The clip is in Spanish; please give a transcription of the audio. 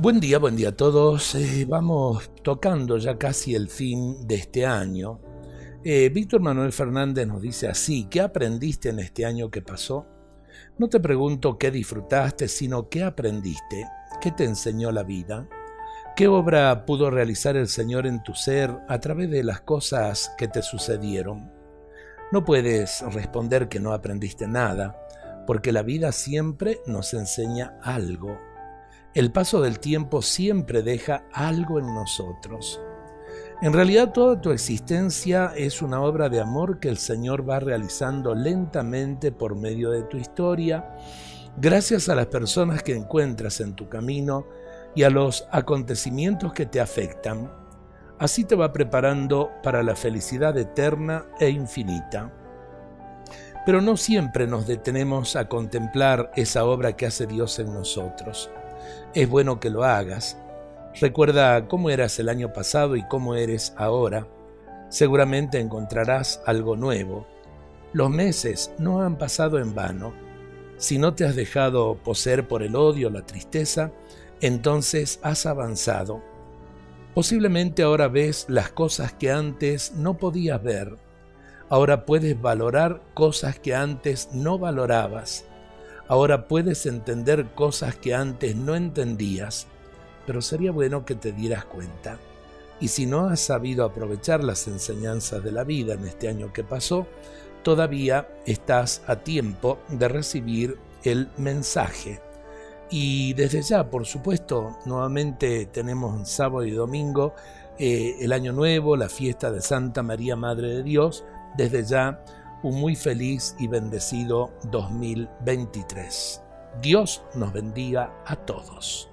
Buen día, buen día a todos. Eh, vamos tocando ya casi el fin de este año. Eh, Víctor Manuel Fernández nos dice así, ¿qué aprendiste en este año que pasó? No te pregunto qué disfrutaste, sino qué aprendiste, qué te enseñó la vida, qué obra pudo realizar el Señor en tu ser a través de las cosas que te sucedieron. No puedes responder que no aprendiste nada, porque la vida siempre nos enseña algo el paso del tiempo siempre deja algo en nosotros. En realidad toda tu existencia es una obra de amor que el Señor va realizando lentamente por medio de tu historia, gracias a las personas que encuentras en tu camino y a los acontecimientos que te afectan. Así te va preparando para la felicidad eterna e infinita. Pero no siempre nos detenemos a contemplar esa obra que hace Dios en nosotros es bueno que lo hagas. Recuerda cómo eras el año pasado y cómo eres ahora. Seguramente encontrarás algo nuevo. Los meses no han pasado en vano. Si no te has dejado poseer por el odio la tristeza, entonces has avanzado. Posiblemente ahora ves las cosas que antes no podías ver. Ahora puedes valorar cosas que antes no valorabas. Ahora puedes entender cosas que antes no entendías, pero sería bueno que te dieras cuenta. Y si no has sabido aprovechar las enseñanzas de la vida en este año que pasó, todavía estás a tiempo de recibir el mensaje. Y desde ya, por supuesto, nuevamente tenemos sábado y domingo eh, el Año Nuevo, la fiesta de Santa María Madre de Dios. Desde ya un muy feliz y bendecido 2023. Dios nos bendiga a todos.